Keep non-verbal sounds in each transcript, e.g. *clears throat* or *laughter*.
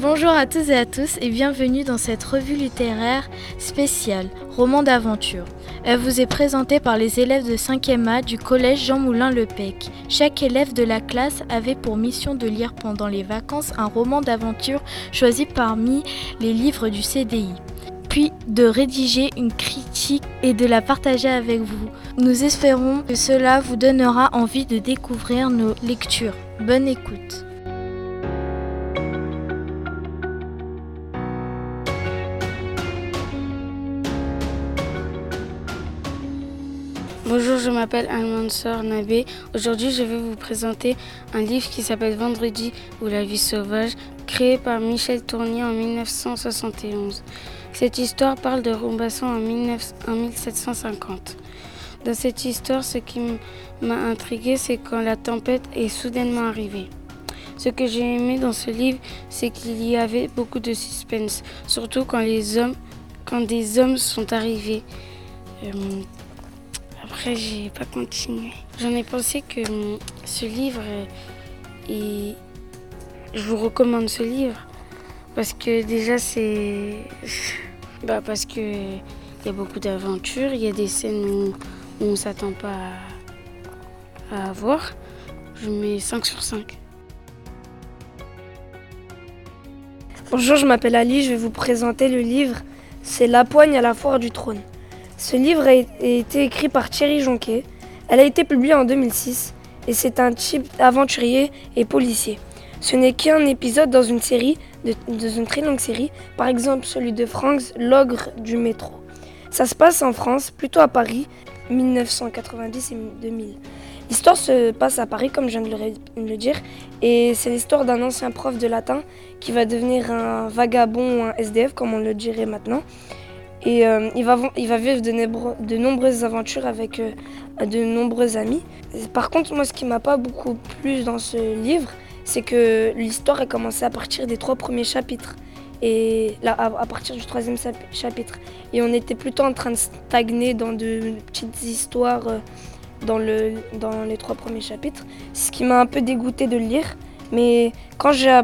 Bonjour à tous et à tous et bienvenue dans cette revue littéraire spéciale, roman d'aventure. Elle vous est présentée par les élèves de 5e A du collège Jean Moulin Le Pec. Chaque élève de la classe avait pour mission de lire pendant les vacances un roman d'aventure choisi parmi les livres du CDI puis de rédiger une critique et de la partager avec vous. Nous espérons que cela vous donnera envie de découvrir nos lectures. Bonne écoute. Bonjour, je m'appelle Al-Mansor Nabé. Aujourd'hui, je vais vous présenter un livre qui s'appelle Vendredi ou la vie sauvage, créé par Michel Tournier en 1971. Cette histoire parle de Rombasson en, 1750. Dans cette histoire, ce qui m'a intrigué, c'est quand la tempête est soudainement arrivée. Ce que j'ai aimé dans ce livre, c'est qu'il y avait beaucoup de suspense, surtout quand les hommes, quand des hommes sont arrivés. Euh, après, j'ai pas continué. J'en ai pensé que hum, ce livre, et je vous recommande ce livre parce que déjà c'est, *laughs* bah parce que il y a beaucoup d'aventures, il y a des scènes où, on s'attend pas à, avoir. Je mets 5 sur 5. Bonjour, je m'appelle Ali, je vais vous présenter le livre C'est La poigne à la foire du trône. Ce livre a été écrit par Thierry Jonquet. Elle a été publiée en 2006 et c'est un type aventurier et policier. Ce n'est qu'un épisode dans une série, dans une très longue série, par exemple celui de Franks, L'ogre du métro. Ça se passe en France, plutôt à Paris, 1990 et 2000. L'histoire se passe à Paris, comme je viens de le dire, et c'est l'histoire d'un ancien prof de latin qui va devenir un vagabond ou un SDF, comme on le dirait maintenant, et euh, il, va, vivre de, de nombreuses aventures avec euh, de nombreux amis. Par contre, moi, ce qui m'a pas beaucoup plu dans ce livre, c'est que l'histoire a commencé à partir des trois premiers chapitres. Et à, partir du troisième chapitre. Et on était plutôt en train de stagner dans de petites histoires euh, dans, le, dans les trois premiers chapitres. Ce qui m'a un peu dégoûté de lire. Mais quand je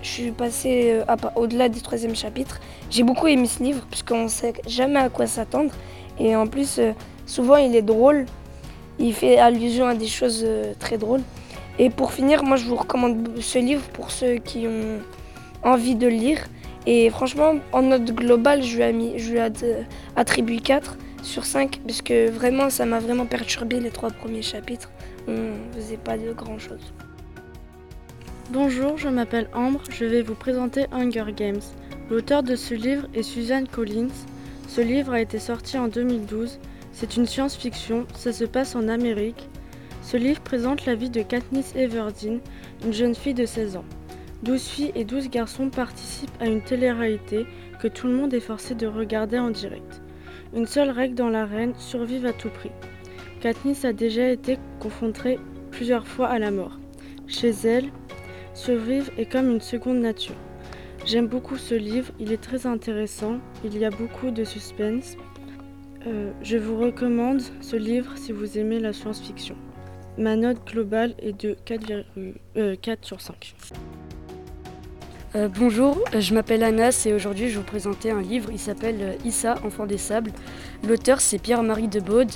suis passée au-delà du troisième chapitre, j'ai beaucoup aimé ce livre puisqu'on ne sait jamais à quoi s'attendre. Et en plus, euh, souvent il est drôle. Il fait allusion à des choses euh, très drôles. Et pour finir, moi je vous recommande ce livre pour ceux qui ont envie de le lire. Et franchement, en note globale, je lui ai, attribué 4 sur 5 parce que vraiment, ça m'a vraiment perturbé les trois premiers chapitres. On ne faisait pas de grand chose. Bonjour, je m'appelle Ambre, je vais vous présenter Hunger Games. L'auteur de ce livre est Suzanne Collins. Ce livre a été sorti en 2012. C'est une science-fiction, ça se passe en Amérique. Ce livre présente la vie de Katniss Everdeen, une jeune fille de 16 ans. 12 filles et 12 garçons participent à une télé-réalité que tout le monde est forcé de regarder en direct. Une seule règle dans l'arène, survivre à tout prix. Katniss a déjà été confrontée plusieurs fois à la mort. Chez elle, survivre est comme une seconde nature. J'aime beaucoup ce livre, il est très intéressant, il y a beaucoup de suspense. Euh, je vous recommande ce livre si vous aimez la science-fiction. Ma note globale est de 4, euh, sur 5. Euh, bonjour, je m'appelle Anas et aujourd'hui je vais vous présenter un livre. Il s'appelle Issa, Enfant des Sables. L'auteur c'est Pierre-Marie Debaude.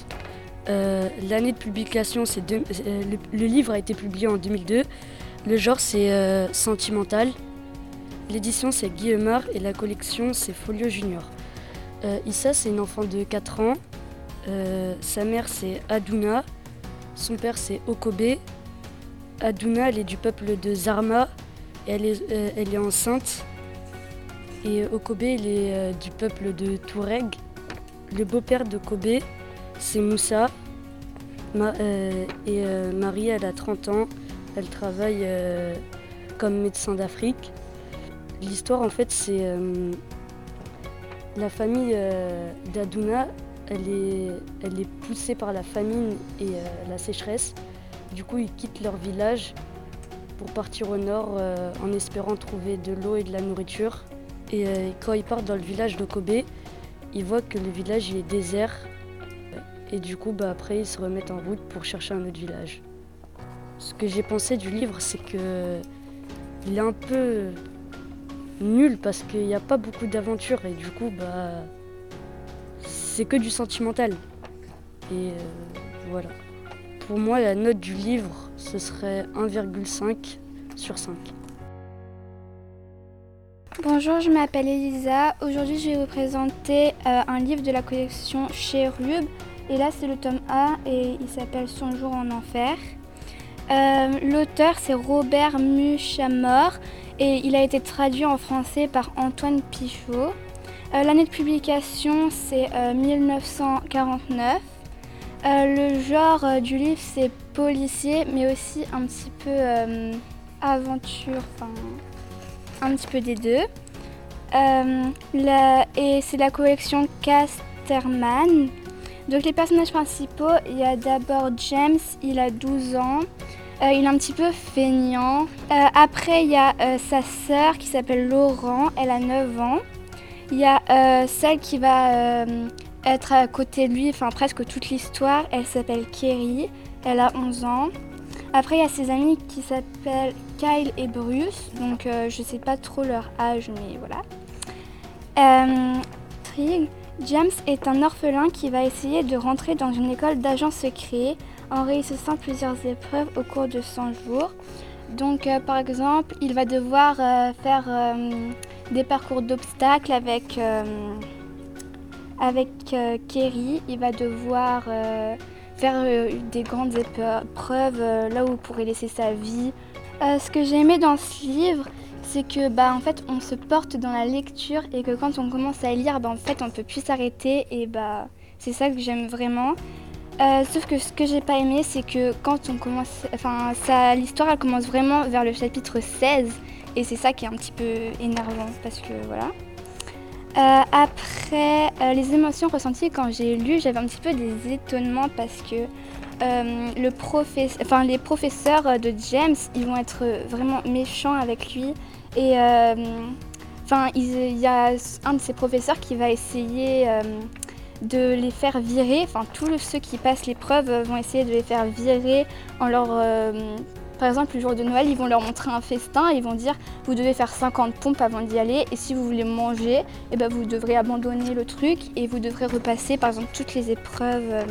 L'année de publication, c'est le, le, livre a été publié en 2002. Le genre c'est sentimental. L'édition c'est Guillemard et la collection c'est Folio Junior. Euh, Issa c'est une enfant de 4 ans. Euh, sa mère c'est Aduna. Son père c'est Okobe. Aduna elle est du peuple de Zarma. elle, est, euh, elle est enceinte. Et Okobe il est du peuple de Toureg. Le beau-père de Kobe c'est Moussa. et Marie elle a 30 ans. Elle travaille comme médecin d'Afrique. L'histoire, en fait, c'est euh, la famille euh, d'Aduna, elle est, poussée par la famine et euh, la sécheresse. Du coup, ils quittent leur village pour partir au nord en espérant trouver de l'eau et de la nourriture. Et quand ils partent dans le village de Kobe, ils voient que le village est désert. et du coup bah, après ils se remettent en route pour chercher un autre village. Ce que j'ai pensé du livre c'est que il est un peu nul parce qu'il n'y a pas beaucoup d'aventures et du coup bah c'est que du sentimental. Et euh, voilà. Pour moi la note du livre ce serait 1,5 sur 5. Bonjour, je m'appelle Elisa. Aujourd'hui, je vais vous présenter euh, un livre de la collection chez. Et là, c'est le tome A et il s'appelle Son jour en enfer. Euh, l'auteur, c'est Robert Muchamor et il a été traduit en français par Antoine Pichot. Euh, l'année de publication, c'est 1949. le genre du livre, c'est policier, mais aussi un petit peu aventure, enfin un petit peu des deux. Euh, et c'est la collection Casterman. Donc les personnages principaux, il y a d'abord James, il a 12 ans. Euh, il est un petit peu feignant. Euh, après, il y a sa sœur qui s'appelle Laurent, elle a 9 ans. Il y a celle qui va être à côté de lui, enfin presque toute l'histoire, elle s'appelle Kerry, elle a 11 ans. Après, il y a ses amis qui s'appellent Kyle et Bruce. Donc, euh, je sais pas trop leur âge, mais voilà. Euh, James est un orphelin qui va essayer de rentrer dans une école d'agents secrets en réussissant plusieurs épreuves au cours de 100 jours. Donc, euh, par exemple, il va devoir faire des parcours d'obstacles avec, avec Kerry. Il va devoir faire euh, des grandes épreuves euh, là où il pourrait laisser sa vie. Euh, ce que j'ai aimé dans ce livre, c'est que bah en fait on se porte dans la lecture et que quand on commence à lire, bah en fait on peut plus s'arrêter et bah c'est ça que j'aime vraiment. Sauf que ce que j'ai pas aimé, c'est que quand on commence, enfin l'histoire elle commence vraiment vers le chapitre 16 et c'est ça qui est un petit peu énervant parce que voilà. Euh, après, euh, les émotions ressenties quand j'ai lu, j'avais un petit peu des étonnements parce que euh, le enfin, les professeurs de James, ils vont être vraiment méchants avec lui. Et enfin, il y a un de ses professeurs qui va essayer de les faire virer. Enfin, tous ceux qui passent l'épreuve vont essayer de les faire virer en leur par exemple, le jour de Noël, ils vont leur montrer un festin et ils vont dire vous devez faire 50 pompes avant d'y aller et si vous voulez manger, eh ben, vous devrez abandonner le truc et vous devrez repasser par exemple toutes les épreuves euh,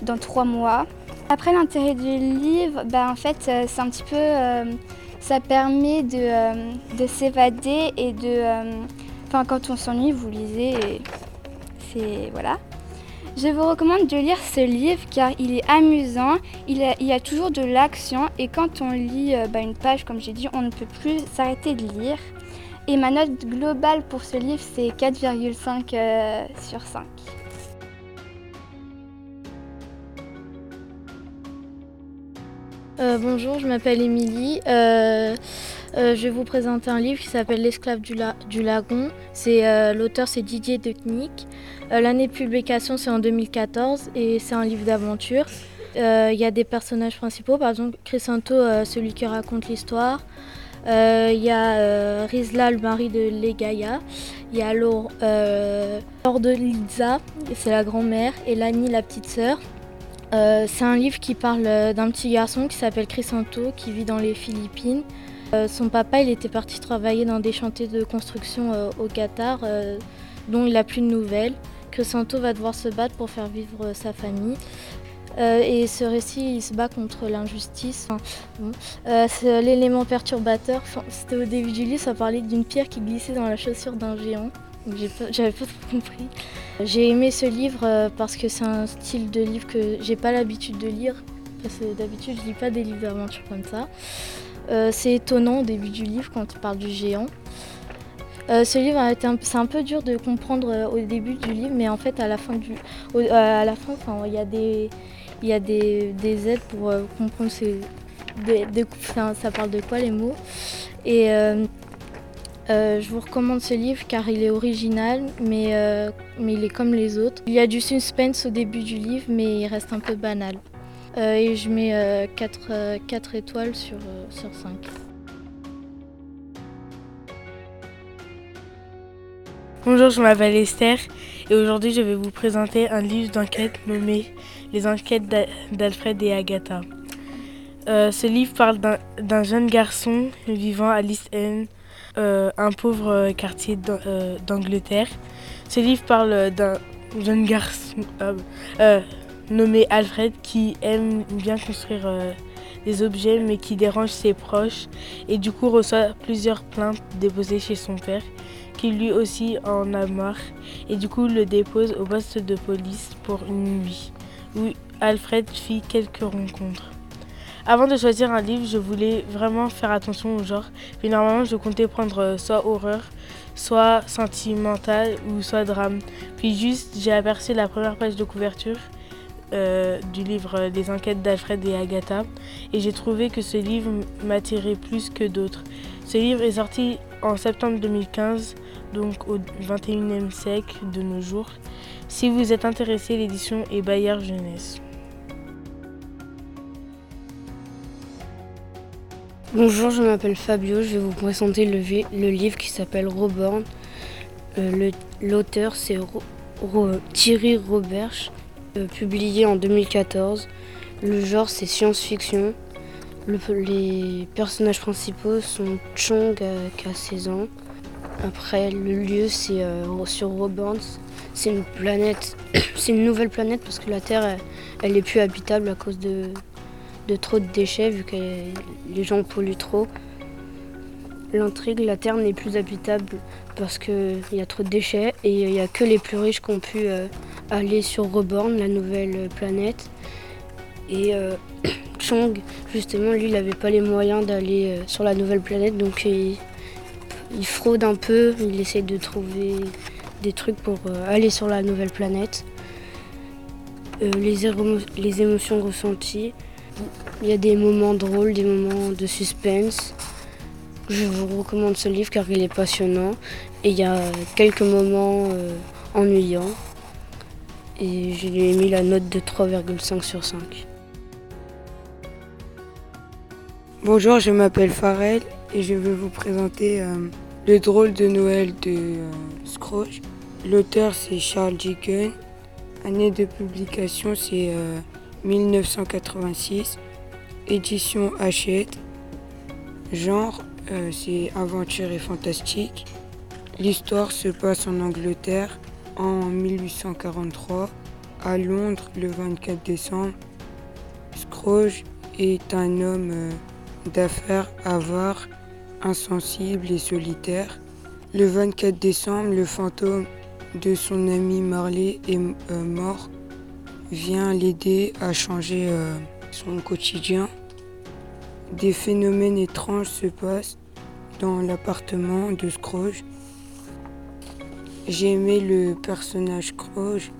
dans trois mois. Après l'intérêt du livre, ben, en fait euh, c'est un petit peu euh, ça permet de, de s'évader et de enfin quand on s'ennuie vous lisez et c'est voilà. Je vous recommande de lire ce livre car il est amusant, il, y a toujours de l'action et quand on lit euh, bah, une page, comme j'ai dit, on ne peut plus s'arrêter de lire. Et ma note globale pour ce livre, c'est 4,5 euh, sur 5. Euh, bonjour, je m'appelle Émilie. je vais vous présenter un livre qui s'appelle L'esclave du, lagon. C'est l'auteur, c'est Didier Decnic. Euh, l'année de publication, c'est en 2014 et c'est un livre d'aventure. Euh, il y a des personnages principaux, par exemple euh, celui qui raconte l'histoire. Il y a Rizla, le mari de Legaya. Il y a Laure, de Liza, c'est la grand-mère, et Lani, la petite sœur. C'est un livre qui parle d'un petit garçon qui s'appelle Crisanto, qui vit dans les Philippines. son papa, il était parti travailler dans des chantiers de construction au Qatar, dont il n'a plus de nouvelles que Santo va devoir se battre pour faire vivre euh, sa famille. Euh, et ce récit, il se bat contre l'injustice. Euh, l'élément perturbateur. C'était au début du livre, ça parlait d'une pierre qui glissait dans la chaussure d'un géant. J'avais pas trop compris. J'ai aimé ce livre parce que c'est un style de livre que j'ai pas l'habitude de lire. Parce que d'habitude, je lis pas des livres d'aventure comme ça. c'est étonnant au début du livre quand il parle du géant. Euh, ce livre c'est un peu dur de comprendre euh, au début du livre, mais en fait à la fin euh, il y a des, aides pour comprendre ça parle de quoi les mots? Et je vous recommande ce livre car il est original, mais, mais il est comme les autres. Il y a du suspense au début du livre, mais il reste un peu banal. et je mets 4, 4 étoiles sur, sur 5. Bonjour, je m'appelle Esther et aujourd'hui je vais vous présenter un livre d'enquête nommé Les enquêtes d'Alfred et Agatha. Euh, ce livre parle d'un jeune garçon vivant à l'East End, euh, un pauvre quartier euh, d'Angleterre. Ce livre parle d'un jeune garçon nommé Alfred qui aime bien construire des objets mais qui dérange ses proches et du coup reçoit plusieurs plaintes déposées chez son père qui lui aussi en a marre et du coup le dépose au poste de police pour une nuit où Alfred fit quelques rencontres. Avant de choisir un livre, je voulais vraiment faire attention au genre. Puis normalement, je comptais prendre soit horreur, soit sentimental ou soit drame. Puis juste, j'ai aperçu la première page de couverture euh, du livre des enquêtes d'Alfred et Agatha et j'ai trouvé que ce livre m'attirait plus que d'autres. Ce livre est sorti en septembre 2015, donc au 21e siècle de nos jours. Si vous êtes intéressé, l'édition est Bayard Jeunesse. Bonjour, je m'appelle Fabio, je vais vous présenter le, livre qui s'appelle Roborn. Euh, l'auteur c'est Thierry Roberge. Euh, publié en 2014. Le genre c'est science-fiction. les personnages principaux sont Chong euh, qui a 16 ans. Après le lieu c'est sur Roborn. C'est une planète, *coughs* c'est une nouvelle planète parce que la Terre elle, est plus habitable à cause de, de trop de déchets vu que les gens polluent trop. L'intrigue, la Terre n'est plus habitable parce qu'il y a trop de déchets et il n'y a que les plus riches qui ont pu aller sur Reborn, la nouvelle planète. Et euh, *clears throat* Chong, justement, lui, il n'avait pas les moyens d'aller euh, sur la nouvelle planète, donc il, fraude un peu, il essaie de trouver des trucs pour euh, aller sur la nouvelle planète. Les, émotions ressenties, il y a des moments drôles, des moments de suspense. Je vous recommande ce livre car il est passionnant et il y a quelques moments ennuyants et je lui ai mis la note de 3,5 sur 5. Bonjour, je m'appelle Farel et je vais vous présenter euh, Le drôle de Noël de euh, Scrooge. L'auteur c'est Charles Dickens. Année de publication c'est 1986. Euh, Édition Hachette. Genre c'est aventure et fantastique. L'histoire se passe en Angleterre en 1843, à Londres, le 24 décembre, Scrooge est un homme euh, d'affaires avare, insensible et solitaire. Le 24 décembre, le fantôme de son ami Marley est euh, mort, vient l'aider à changer euh, son quotidien. Des phénomènes étranges se passent dans l'appartement de Scrooge. J'ai aimé le personnage Scrooge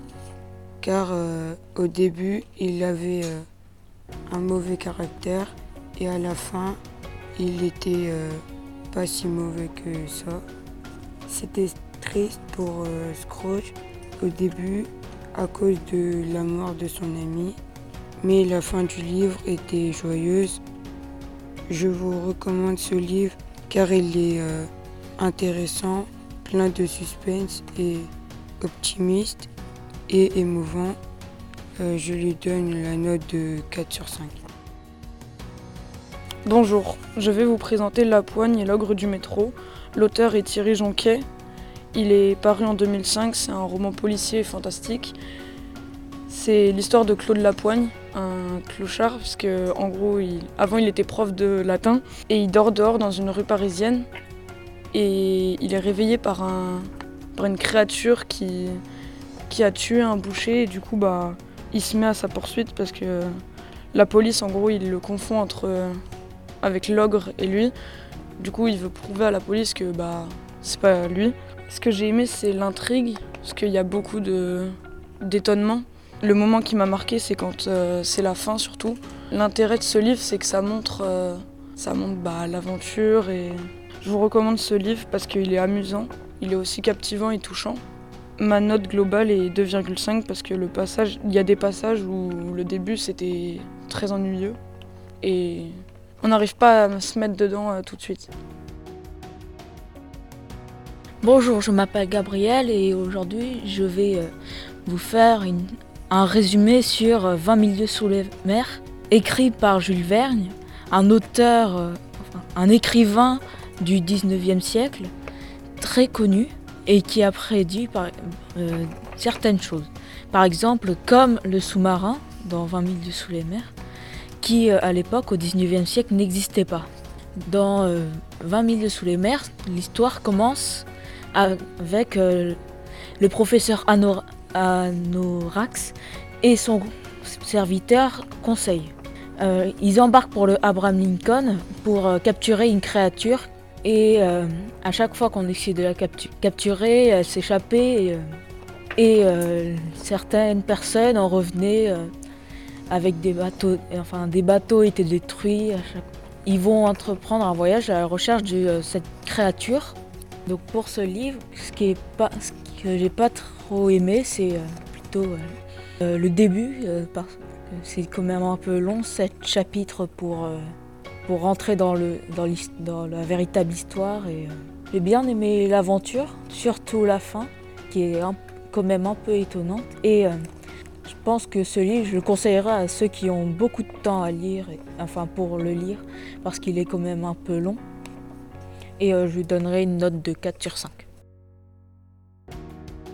car euh, au début il avait euh, un mauvais caractère et à la fin il était pas si mauvais que ça. C'était triste pour Scrooge au début à cause de la mort de son ami, mais la fin du livre était joyeuse. Je vous recommande ce livre car il est intéressant plein de suspense et optimiste et émouvant. Euh, je lui donne la note de 4 sur 5. Bonjour, je vais vous présenter La Poigne et l'ogre du métro. L'auteur est Thierry Jonquet. Il est paru en 2005, c'est un roman policier fantastique. C'est l'histoire de Claude Lapoigne, un clochard, puisque en gros, avant il était prof de latin et il dort dehors dans une rue parisienne et il est réveillé par, un, une créature qui, qui a tué un boucher et du coup bah il se met à sa poursuite parce que la police en gros il le confond entre avec l'ogre et lui. Du coup il veut prouver à la police que bah c'est pas lui. Ce que j'ai aimé c'est l'intrigue parce qu'il y a beaucoup d'étonnement. Le moment qui m'a marqué c'est quand euh, c'est la fin surtout. L'intérêt de ce livre c'est que ça montre euh, ça montre bah, l'aventure et je vous recommande ce livre parce qu'il est amusant, il est aussi captivant et touchant. Ma note globale est 2,5 parce que le passage, il y a des passages où le début c'était très ennuyeux et on n'arrive pas à se mettre dedans euh, tout de suite. Bonjour, je m'appelle Gabriel et aujourd'hui je vais euh, vous faire un résumé sur 20 euh, milieux sous les mers, écrit par Jules Vergne, un auteur, euh, un écrivain du 19e siècle, très connu et qui a prédit certaines choses. Par exemple, comme le sous-marin dans 20 milieux sous les mers, qui à l'époque, au 19e siècle, n'existait pas. Dans 20 milieux sous les mers, l'histoire commence avec euh, le professeur Anorax et son serviteur Conseil. Euh, ils embarquent pour le Abraham Lincoln pour euh, capturer une créature et à chaque fois qu'on essaie de la capturer, elle s'échappait et, certaines personnes en revenaient avec des bateaux, enfin des bateaux étaient détruits. Ils vont entreprendre un voyage à la recherche de cette créature donc pour ce livre, ce, qui est pas, ce que j'ai pas trop aimé, c'est euh, plutôt euh, euh, le début, parce que c'est quand même un peu long, sept chapitres pour, pour rentrer dans, le, dans, dans la véritable histoire. J'ai bien aimé l'aventure, surtout la fin, qui est quand même un peu étonnante. Et je pense que ce livre, je le conseillerais à ceux qui ont beaucoup de temps à lire, enfin pour le lire, parce qu'il est quand même un peu long et euh, je lui donnerai une note de 4 sur 5.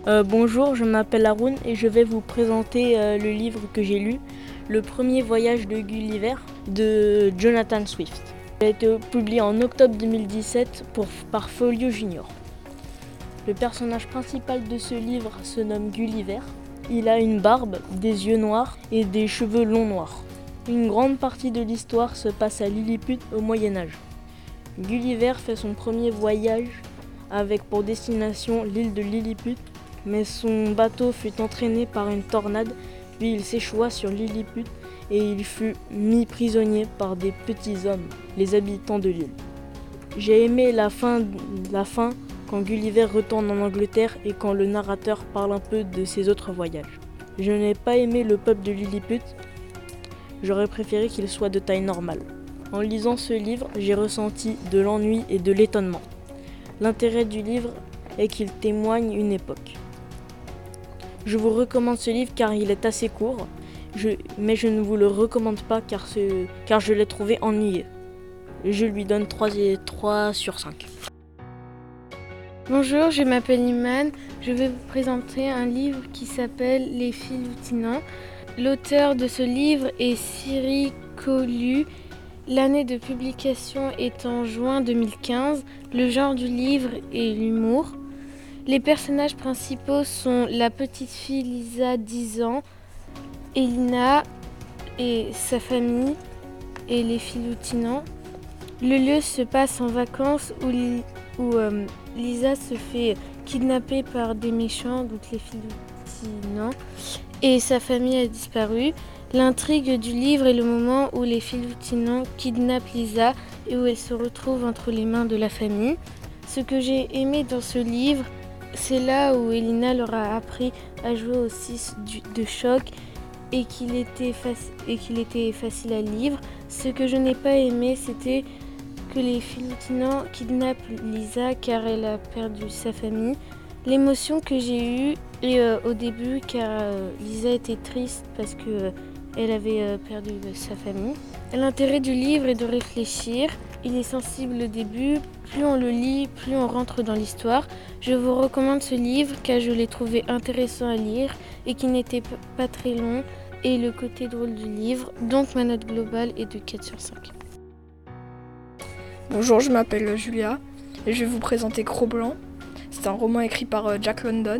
Euh, bonjour, je m'appelle Haroun et je vais vous présenter euh, le livre que j'ai lu, Le premier voyage de Gulliver de Jonathan Swift. Il a été publié en octobre 2017 pour, par Folio Junior. Le personnage principal de ce livre se nomme Gulliver. Il a une barbe, des yeux noirs et des cheveux longs noirs. Une grande partie de l'histoire se passe à Lilliput au Moyen Âge. Gulliver fait son premier voyage avec pour destination l'île de Lilliput, mais son bateau fut entraîné par une tornade, puis il s'échoua sur Lilliput et il fut mis prisonnier par des petits hommes, les habitants de l'île. J'ai aimé la fin, quand Gulliver retourne en Angleterre et quand le narrateur parle un peu de ses autres voyages. Je n'ai pas aimé le peuple de Lilliput, j'aurais préféré qu'il soit de taille normale. En lisant ce livre, j'ai ressenti de l'ennui et de l'étonnement. L'intérêt du livre est qu'il témoigne une époque. Je vous recommande ce livre car il est assez court, mais je ne vous le recommande pas car, je l'ai trouvé ennuyé. Je lui donne 3, 3 sur 5. Bonjour, je m'appelle Iman. Je vais vous présenter un livre qui s'appelle Les Filoutinants. L'auteur de ce livre est Siri Colu L'année de publication est en juin 2015. Le genre du livre est l'humour. Les personnages principaux sont la petite fille Lisa, 10 ans, Elina et sa famille et les filoutinants. Le lieu se passe en vacances où, euh, Lisa se fait kidnapper par des méchants, donc les filoutinants, et sa famille a disparu. L'intrigue du livre est le moment où les Filoutinants kidnappent Lisa et où elle se retrouve entre les mains de la famille. Ce que j'ai aimé dans ce livre, c'est là où Elina leur a appris à jouer au 6 de choc et qu'il était, facile à lire. Ce que je n'ai pas aimé, c'était que les Filoutinants kidnappent Lisa car elle a perdu sa famille. L'émotion que j'ai eue euh, au début, car euh, Lisa était triste parce que euh, elle avait euh, perdu sa famille. L'intérêt du livre est de réfléchir. Il est sensible au début. Plus on le lit, plus on rentre dans l'histoire. Je vous recommande ce livre car je l'ai trouvé intéressant à lire et qui n'était pas très long et le côté drôle du livre. Donc ma note globale est de 4 sur 5. Bonjour, je m'appelle Julia et je vais vous présenter Cro-Blanc. C'est un roman écrit par euh, Jack London.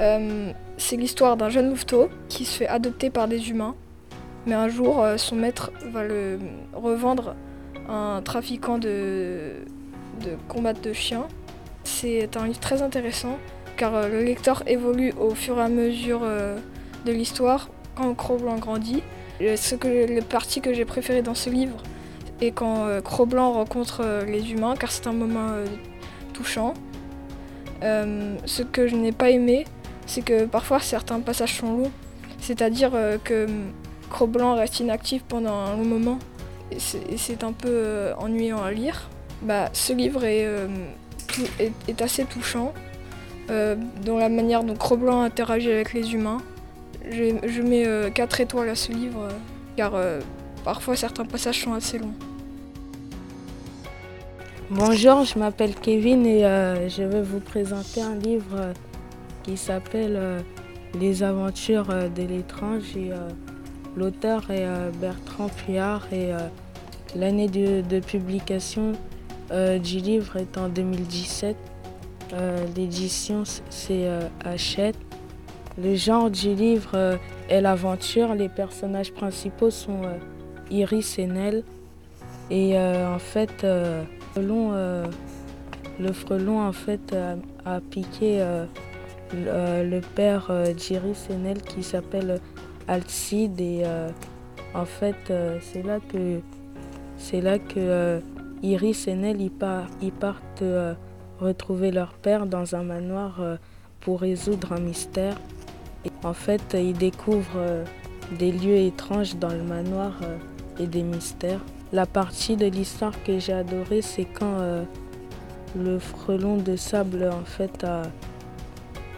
Euh, c'est l'histoire d'un jeune louveteau qui se fait adopter par des humains, mais un jour euh, son maître va le revendre à un trafiquant de, de combat de chiens. C'est un livre très intéressant car euh, le lecteur évolue au fur et à mesure euh, de l'histoire quand Cro-Blanc grandit. Ce que, le parti que j'ai préféré dans ce livre est quand Cro-Blanc rencontre les humains car c'est un moment touchant. ce que je n'ai pas aimé, c'est que parfois certains passages sont longs, c'est-à-dire euh, que Cro-Blanc reste inactif pendant un long moment et c'est un peu euh, ennuyant à lire. Bah, ce livre est est, assez touchant dans la manière dont Cro-Blanc interagit avec les humains. Je, mets 4 étoiles à ce livre car parfois certains passages sont assez longs. Bonjour, je m'appelle Kevin et je vais vous présenter un livre qui s'appelle Les aventures de l'étrange et l'auteur est Bertrand Puyard et l'année de, publication du livre est en 2017. L'édition c'est Hachette. Le genre du livre est l'aventure. Les personnages principaux sont Iris et Nell. Et en fait, le frelon en fait a piqué euh, le, père euh, d'Iris Nell qui s'appelle Alcide et euh, en fait c'est là que Iris et ils, partent retrouver leur père dans un manoir pour résoudre un mystère. Et en fait ils découvrent des lieux étranges dans le manoir et des mystères. La partie de l'histoire que j'ai adorée c'est quand le frelon de sable en fait a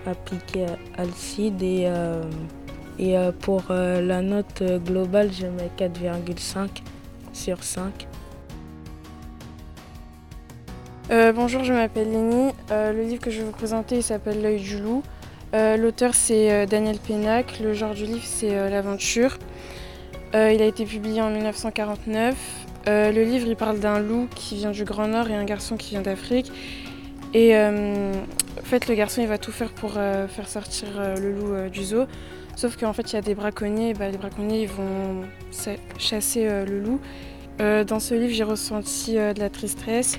appliqué Alcide et, euh, et euh, pour euh, la note globale je mets 4,5 sur 5. bonjour, je m'appelle Lénie. le livre que je vais vous présenter s'appelle L'œil du loup. L'auteur c'est Daniel Pénac. Le genre du livre c'est l'aventure. il a été publié en 1949. le livre il parle d'un loup qui vient du Grand Nord et un garçon qui vient d'Afrique. Et en fait, le garçon, il va tout faire pour euh, faire sortir euh, le loup euh, du zoo. Sauf qu'en fait, il y a des braconniers. Bah, les braconniers, ils vont chasser le loup. dans ce livre, j'ai ressenti de la tristesse.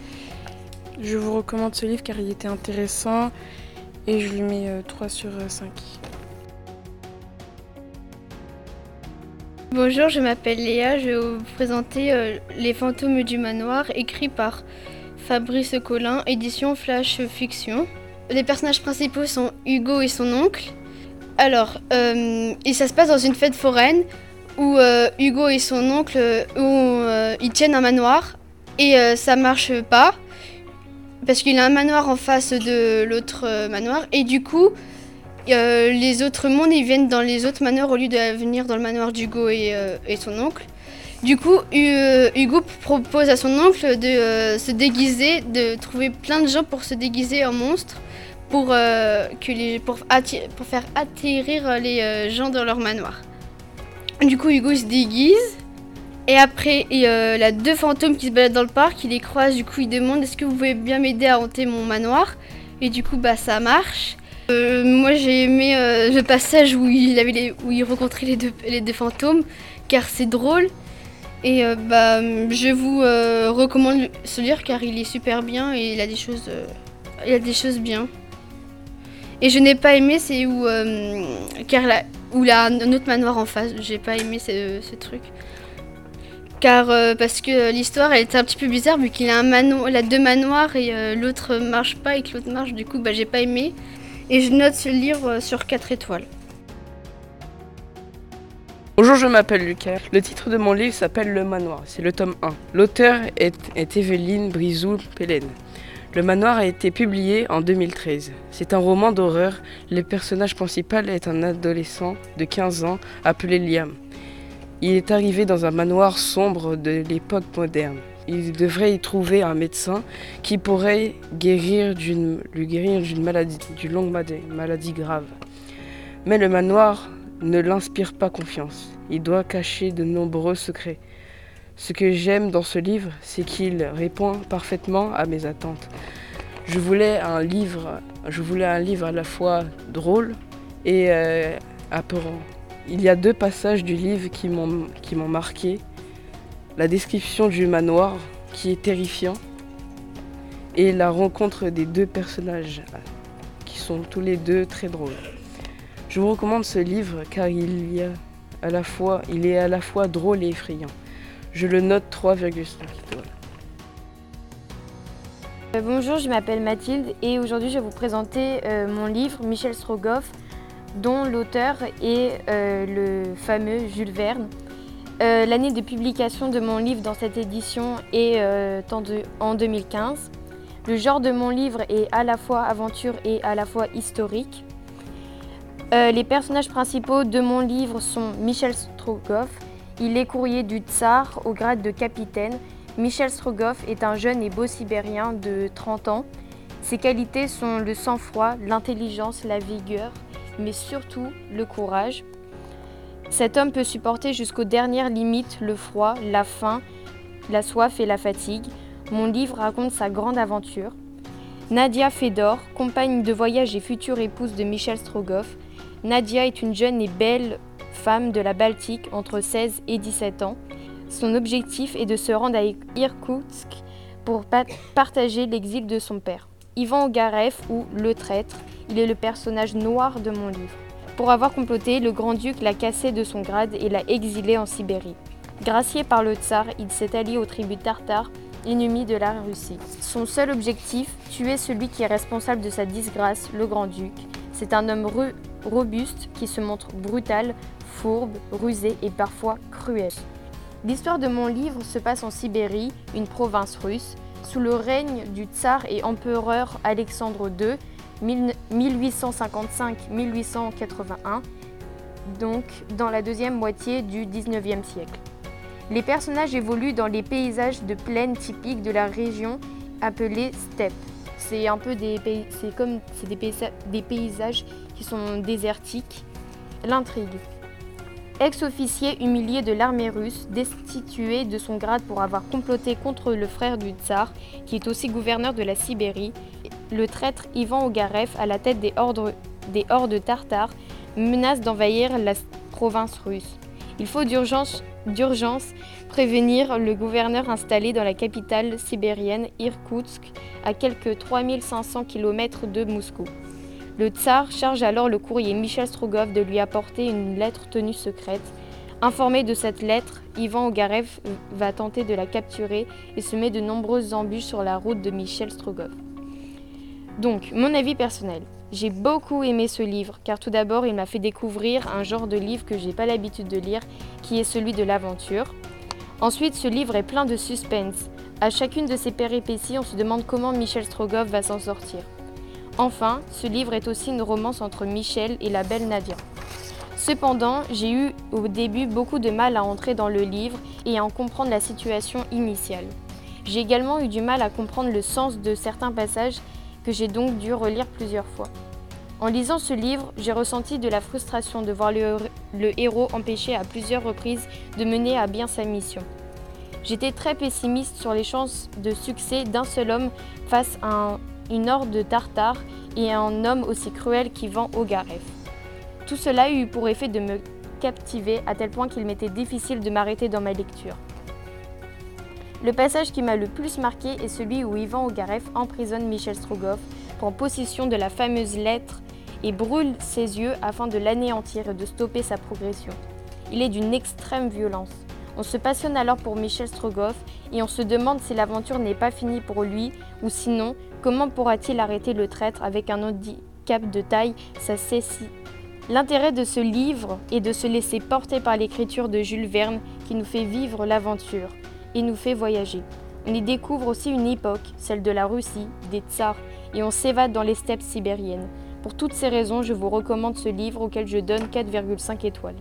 Je vous recommande ce livre car il était intéressant et je lui mets 3 sur 5. Bonjour, je m'appelle Léa. Je vais vous présenter Les fantômes du manoir, écrit par Fabrice Collin, édition Flash Fiction. Les personnages principaux sont Hugo et son oncle. Alors, euh, et ça se passe dans une fête foraine où euh, Hugo et son oncle euh, ils tiennent un manoir et ça marche pas parce qu'il a un manoir en face de l'autre manoir et du coup les autres mondes ils viennent dans les autres manoirs au lieu de venir dans le manoir d'Hugo et, son oncle. Du coup, Hugo propose à son oncle de se déguiser, de trouver plein de gens pour se déguiser en monstre pour, euh, faire atterrir les euh, gens dans leur manoir. Du coup, Hugo se déguise. Et après, il y a deux fantômes qui se baladent dans le parc. Il les croise, du coup, il demande Est-ce que vous pouvez bien m'aider à hanter mon manoir? Et du coup, bah, ça marche. Euh, moi, j'ai aimé le passage où il, avait où rencontrait les deux fantômes, car c'est drôle. Et bah, je vous recommande ce livre car il est super bien et il a des choses, il a des choses bien. Et je n'ai pas aimé, c'est où, euh, car où il a un autre manoir en face. J'ai pas aimé ce, truc. Car euh, parce que l'histoire elle était un petit peu bizarre vu qu'il a un a deux manoirs et euh, l'autre marche pas et que l'autre marche. Du coup, bah, j'ai pas aimé. Et je note ce livre sur 4 étoiles. Bonjour, je m'appelle Lucas. Le titre de mon livre s'appelle Le Manoir. C'est le tome 1. L'auteur est, est Evelyne Brizou-Pélène. Le manoir a été publié en 2013. C'est un roman d'horreur. Le personnage principal est un adolescent de 15 ans appelé Liam. Il est arrivé dans un manoir sombre de l'époque moderne. Il devrait y trouver un médecin qui pourrait guérir lui guérir d'une maladie, d'une longue maladie grave. Mais le manoir ne l'inspire pas confiance. Il doit cacher de nombreux secrets. Ce que j'aime dans ce livre, c'est qu'il répond parfaitement à mes attentes. Je voulais un livre, à la fois drôle et euh. Il y a deux passages du livre qui m'ont marqué. La description du manoir qui est terrifiant et la rencontre des deux personnages qui sont tous les deux très drôles. Je vous recommande ce livre car il est à la fois drôle et effrayant. Je le note 3,5 euh, bonjour, je m'appelle Mathilde et aujourd'hui je vais vous présenter euh, mon livre Michel Strogoff dont l'auteur est euh, le fameux Jules Verne. L'année de publication de mon livre dans cette édition est en 2015. Le genre de mon livre est à la fois aventure et à la fois historique. Euh, les personnages principaux de mon livre sont Michel Strogoff. Il est courrier du tsar au grade de capitaine. Michel Strogoff est un jeune et beau sibérien de 30 ans. Ses qualités sont le sang-froid, l'intelligence, la vigueur, mais surtout le courage. Cet homme peut supporter jusqu'aux dernières limites le froid, la faim, la soif et la fatigue. Mon livre raconte sa grande aventure. Nadia Fedor, compagne de voyage et future épouse de Michel Strogoff. Nadia est une jeune et belle femme de la Baltique entre 16 et 17 ans. Son objectif est de se rendre à Irkoutsk pour partager l'exil de son père. Ivan Ogarev ou le traître, il est le personnage noir de mon livre. Pour avoir comploté, le grand-duc l'a cassé de son grade et l'a exilé en Sibérie. Gracié par le tsar, il s'est allié aux tribus tartares, ennemies de la Russie. Son seul objectif, tuer celui qui est responsable de sa disgrâce, le grand-duc. C'est un homme robuste qui se montre brutal, fourbe, rusé et parfois cruel. L'histoire de mon livre se passe en Sibérie, une province russe, sous le règne du tsar et empereur Alexandre II, 1855-1881, donc dans la deuxième moitié du 19e siècle. Les personnages évoluent dans les paysages de plaine typiques de la région appelée steppe. C'est un peu des, comme, des, des paysages qui sont désertiques. L'intrigue. Ex-officier humilié de l'armée russe, destitué de son grade pour avoir comploté contre le frère du tsar, qui est aussi gouverneur de la Sibérie, le traître Ivan Ogarev, à la tête des hordes tartares, menace d'envahir la province russe. Il faut d'urgence prévenir le gouverneur installé dans la capitale sibérienne Irkoutsk, à quelques 3500 km de Moscou. Le tsar charge alors le courrier Michel Strogoff de lui apporter une lettre tenue secrète. Informé de cette lettre, Ivan Ogarev va tenter de la capturer et se met de nombreuses embûches sur la route de Michel Strogoff. Donc, mon avis personnel. J'ai beaucoup aimé ce livre, car tout d'abord, il m'a fait découvrir un genre de livre que j'ai pas l'habitude de lire, qui est celui de l'aventure. Ensuite, ce livre est plein de suspense. À chacune de ses péripéties, on se demande comment Michel Strogoff va s'en sortir. Enfin, ce livre est aussi une romance entre Michel et la belle Nadia. Cependant, j'ai eu au début beaucoup de mal à entrer dans le livre et à en comprendre la situation initiale. J'ai également eu du mal à comprendre le sens de certains passages que j'ai donc dû relire plusieurs fois. En lisant ce livre, j'ai ressenti de la frustration de voir le, héros empêché à plusieurs reprises de mener à bien sa mission. J'étais très pessimiste sur les chances de succès d'un seul homme face à un une horde de tartares et un homme aussi cruel qui vend au. Tout cela eut pour effet de me captiver à tel point qu'il m'était difficile de m'arrêter dans ma lecture. Le passage qui m'a le plus marqué est celui où Ivan Ogarev emprisonne Michel Strogoff, prend possession de la fameuse lettre et brûle ses yeux afin de l'anéantir et de stopper sa progression. Il est d'une extrême violence. On se passionne alors pour Michel Strogoff et on se demande si l'aventure n'est pas finie pour lui ou sinon Comment pourra-t-il arrêter le traître avec un handicap de taille Ça cessie. L'intérêt de ce livre est de se laisser porter par l'écriture de Jules Verne qui nous fait vivre l'aventure et nous fait voyager. On y découvre aussi une époque, celle de la Russie, des tsars, et on s'évade dans les steppes sibériennes. Pour toutes ces raisons, je vous recommande ce livre auquel je donne 4,5 étoiles.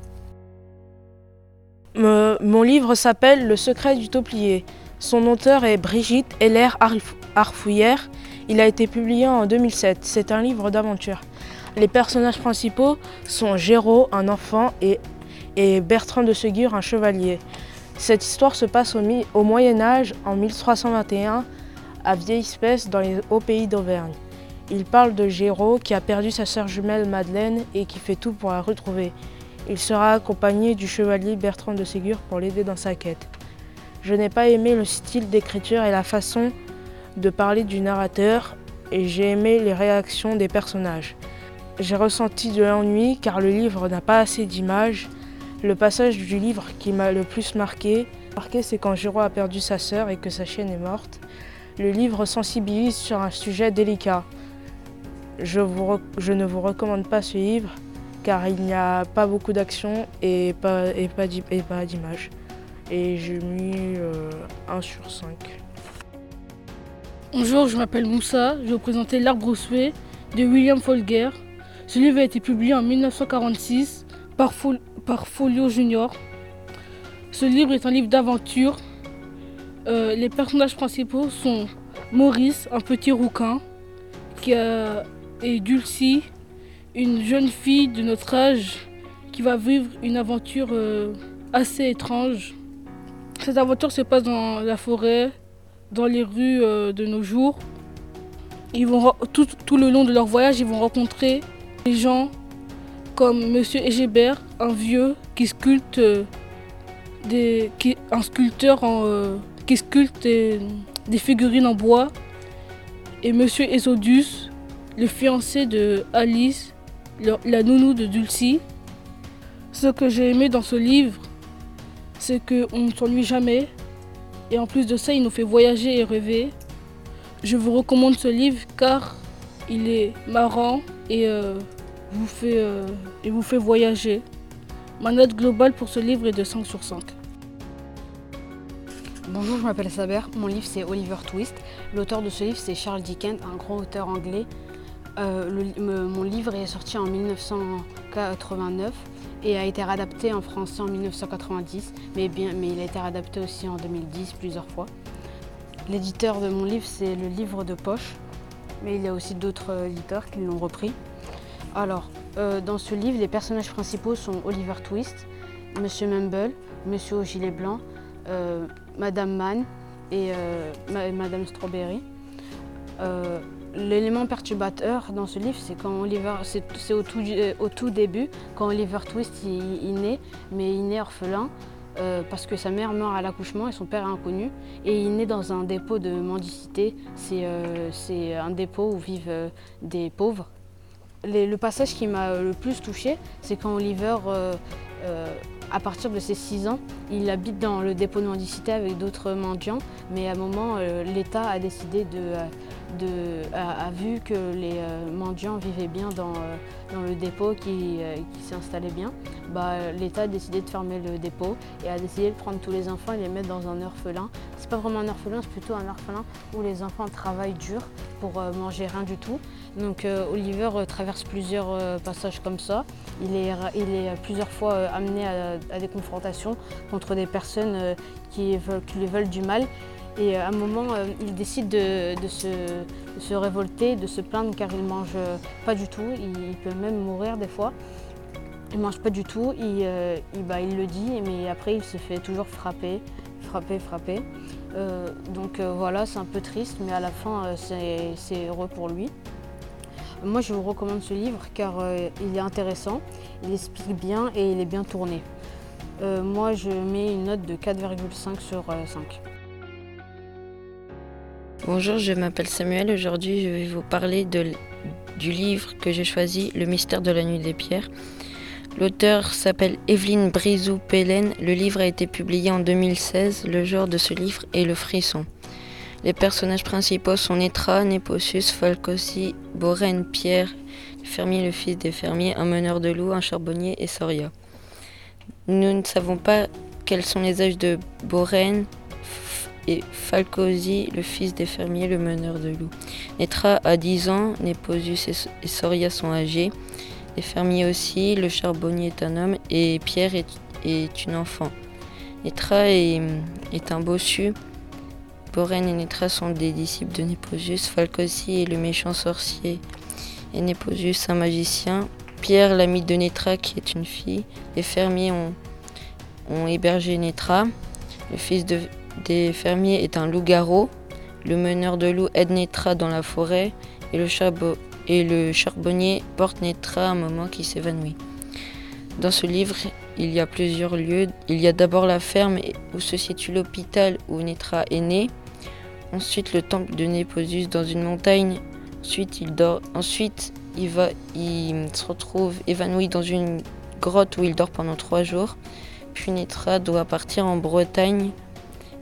mon livre s'appelle Le secret du Tauplier. Son auteur est Brigitte Heller Arfouillère. Il a été publié en 2007. C'est un livre d'aventure. Les personnages principaux sont Géraud, un enfant, et, Bertrand de Ségur, un chevalier. Cette histoire se passe au, Moyen Âge, en 1321, à Vieille-Espèce, dans les hauts pays d'Auvergne. Il parle de Géraud qui a perdu sa sœur jumelle Madeleine et qui fait tout pour la retrouver. Il sera accompagné du chevalier Bertrand de Ségur pour l'aider dans sa quête. Je n'ai pas aimé le style d'écriture et la façon de parler du narrateur et j'ai aimé les réactions des personnages. J'ai ressenti de l'ennui car le livre n'a pas assez d'images. Le passage du livre qui m'a le plus marqué, marqué c'est quand Giro a perdu sa sœur et que sa chienne est morte. Le livre sensibilise sur un sujet délicat. Je, ne vous recommande pas ce livre car il n'y a pas beaucoup d'action et pas, et pas d'images. Et j'ai mis 1 euh, sur 5. Bonjour, je m'appelle Moussa, je vais vous présenter L'arbre au de William Folger. Ce livre a été publié en 1946 par, Folio Junior. Ce livre est un livre d'aventure. Euh, les personnages principaux sont Maurice, un petit rouquin, et Dulcie, une jeune fille de notre âge qui va vivre une aventure euh, assez étrange. Cette aventure se passe dans la forêt, dans les rues euh, de nos jours. Ils tout, tout, le long de leur voyage, ils vont rencontrer des gens comme Monsieur Egébert, un vieux qui sculpte euh, des, un sculpteur euh, qui sculpte des, figurines en bois, et Monsieur Esodus, le fiancé de Alice, la nounou de Dulcie. Ce que j'ai aimé dans ce livre, c'est qu'on ne s'ennuie jamais, et en plus de ça, il nous fait voyager et rêver. Je vous recommande ce livre car il est marrant et, euh, vous, fait, euh, vous fait voyager. Ma note globale pour ce livre est de 5 sur 5. Bonjour, je m'appelle Saber. Mon livre c'est Oliver Twist. L'auteur de ce livre c'est Charles Dickens, un grand auteur anglais. Euh, mon livre est sorti en 1989 et a été réadapté en français en 1990, mais, bien, mais il a été réadapté aussi en 2010 plusieurs fois. L'éditeur de mon livre, c'est le livre de poche, mais il y a aussi d'autres éditeurs qui l'ont repris. Alors, euh, dans ce livre, les personnages principaux sont Oliver Twist, Monsieur Mumble, Monsieur au gilet blanc, euh, Madame Mann et euh, Madame Strawberry. L'élément perturbateur dans ce livre, c'est quand Oliver, c'est au tout, début, quand Oliver Twist il, naît, mais il naît orphelin. Parce que sa mère meurt à l'accouchement et son père est inconnu. Et il naît dans un dépôt de mendicité. C'est un dépôt où vivent des pauvres. Le passage qui m'a le plus touché, c'est quand Oliver, à partir de ses 6 ans, il habite dans le dépôt de mendicité avec d'autres mendiants. Mais à un moment, l'État a décidé de a, vu que les euh, mendiants vivaient bien dans, euh, le dépôt qui, euh, s'est installé bien, bah, l'État a décidé de fermer le dépôt et a décidé de prendre tous les enfants et les mettre dans un orphelin. C'est pas vraiment un orphelin, c'est plutôt un orphelin où les enfants travaillent dur pour manger rien du tout. Donc Oliver traverse plusieurs passages comme ça. Il est, il est plusieurs fois amené à, des confrontations contre des personnes qui, veulent, qui lui veulent du mal. Et à un moment, euh, il décide de, se, révolter, de se plaindre car il ne mange pas du tout. Il, peut même mourir des fois. Il ne mange pas du tout, il, euh, bah, il, le dit, mais après il se fait toujours frapper, frapper, frapper. Euh, donc voilà, c'est un peu triste, mais à la fin c'est heureux pour lui. Moi je vous recommande ce livre car il est intéressant, il explique bien et il est bien tourné. moi je mets une note de 4,5 sur 5. Bonjour, je m'appelle Samuel. Aujourd'hui, je vais vous parler du livre que j'ai choisi, Le mystère de la nuit des pierres. L'auteur s'appelle Evelyne Brizou-Pellen. Le livre a été publié en 2016. Le genre de ce livre est le frisson. Les personnages principaux sont Netra, Neposus, Falcosi, Boren, Pierre, le fermier, le fils des fermiers, un meneur de loups, un charbonnier et Soria. Nous ne savons pas quels sont les âges de Boren, et Falcosi, le fils des fermiers, le meneur de loups. Netra a 10 ans, Neposus et Soria sont âgés, les fermiers aussi, le charbonnier est un homme et Pierre est, une enfant. Netra est, un bossu. Boren et Netra sont des disciples de Neposus. Falcosi est le méchant sorcier et Neposus un magicien. Pierre, l'ami de Netra, qui est une fille. Les fermiers ont, ont hébergé Netra. Le fils de des fermiers est un loup-garou. Le meneur de loup aide Netra dans la forêt et le, charbonnier porte Netra un moment qui s'évanouit. Dans ce livre, il y a plusieurs lieux. Il y a d'abord la ferme où se situe l'hôpital où Netra est né. Ensuite, le temple de Néposus dans une montagne. Ensuite, il dort. Ensuite, il, va, il se retrouve évanoui dans une grotte où il dort pendant trois jours. Puis Netra doit partir en Bretagne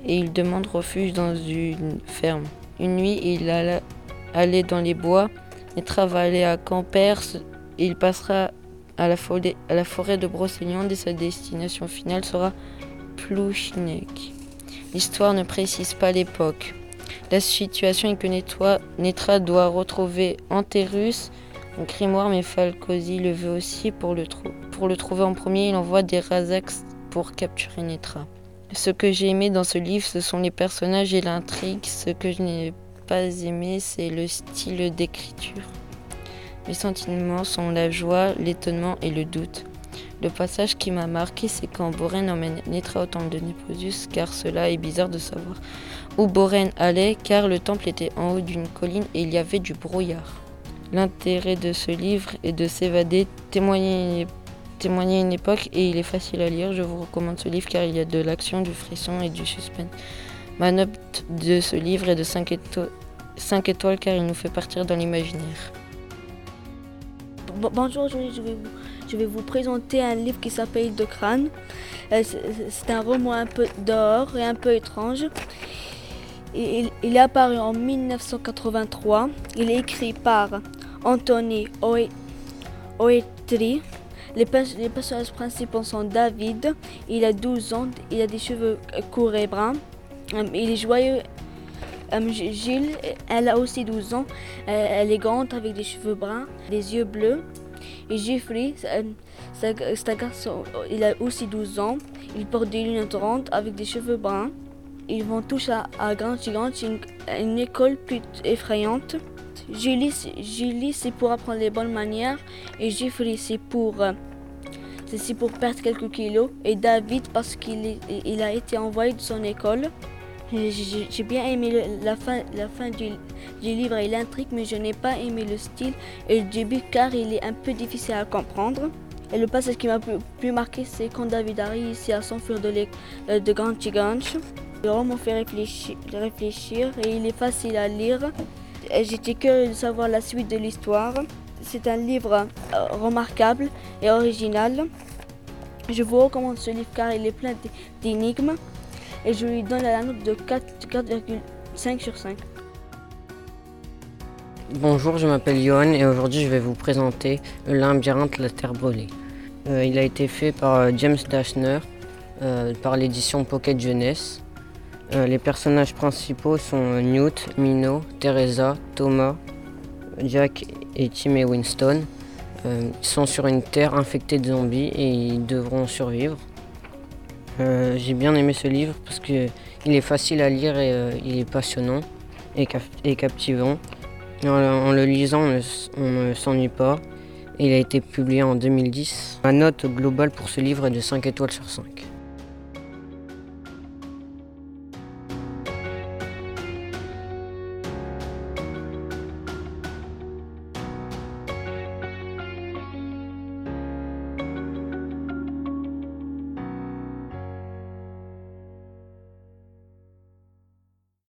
et il demande refuge dans une ferme. Une nuit, il allait dans les bois et travailler à Campers il passera à la, forêt, de Brocéliande et sa destination finale sera Plouchinec. L'histoire ne précise pas l'époque. La situation est que Netra doit retrouver Anterus, un grimoire, mais Falcosi le veut aussi. Pour le, trouver en premier, il envoie des Razax pour capturer Netra. Ce que j'ai aimé dans ce livre, ce sont les personnages et l'intrigue. Ce que je n'ai pas aimé, c'est le style d'écriture. Mes sentiments sont la joie, l'étonnement et le doute. Le passage qui m'a marqué, c'est quand Boren emmène Netra au temple de Néposus, car cela est bizarre de savoir où Boren allait, car le temple était en haut d'une colline et il y avait du brouillard. L'intérêt de ce livre est de s'évader, témoigner, témoigner une époque et il est facile à lire. Je vous recommande ce livre car il y a de l'action, du frisson et du suspense. Ma note de ce livre est de 5, étoiles car il nous fait partir dans l'imaginaire. Bonjour, vous, je vais vous présenter un livre qui s'appelle De crâne. Euh, c'est un roman un peu dehors et un peu étrange. Il, est apparu en 1983. Il est écrit par Anthony Oetri. Les, personnages principaux sont David, il a 12 ans, il a des cheveux courts et bruns. Euh, il est joyeux. Euh, Gilles, elle a aussi 12 ans. Euh, elle est grande avec des cheveux bruns, des yeux bleus. Et Jeffrey, c'est un garçon, il a aussi 12 ans. Il porte des lunettes rondes avec des cheveux bruns. Ils vont tous à, Grand une, une école plus effrayante. Julie, Julie c'est pour apprendre les bonnes manières. Et Jeffrey, c'est pour, c'est pour perdre quelques kilos. Et David, parce qu'il il a été envoyé de son école. J'ai bien aimé la fin, la fin du, livre et l'intrigue, mais je n'ai pas aimé le style et le début car il est un peu difficile à comprendre. Et le passage qui m'a plus, marqué, c'est quand David arrive ici à s'enfuir de, euh, de Grand Le roman fait réfléchir, réfléchir et il est facile à lire. J'étais curieux de savoir la suite de l'histoire. C'est un livre euh, remarquable et original. Je vous recommande ce livre car il est plein d'énigmes et je lui donne la note de 4,5 sur 5. Bonjour, je m'appelle Johan et aujourd'hui je vais vous présenter Le La Terre brûlée. Euh, il a été fait par euh, James Dashner euh, par l'édition Pocket Jeunesse. Les personnages principaux sont Newt, Mino, Teresa, Thomas, Jack et Tim et Winston. ils sont sur une terre infectée de zombies et ils devront survivre. Euh, j'ai bien aimé ce livre parce qu'il est facile à lire et euh, il est passionnant et, captivant. En, le lisant, on ne, s'ennuie pas. il a été publié en 2010. Ma note globale pour ce livre est de 5 étoiles sur 5.